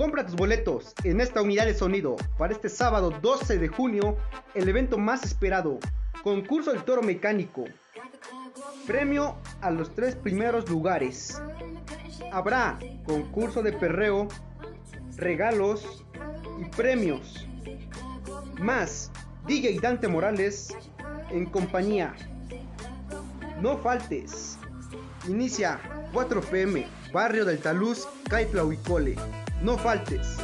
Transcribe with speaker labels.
Speaker 1: Compra tus boletos en esta unidad de sonido para este sábado 12 de junio, el evento más esperado, concurso del toro mecánico. Premio a los tres primeros lugares. Habrá concurso de perreo, regalos y premios. Más DJ Dante Morales en compañía. No faltes. Inicia 4 pm, barrio del Taluz, Caitlauicole. No faltes.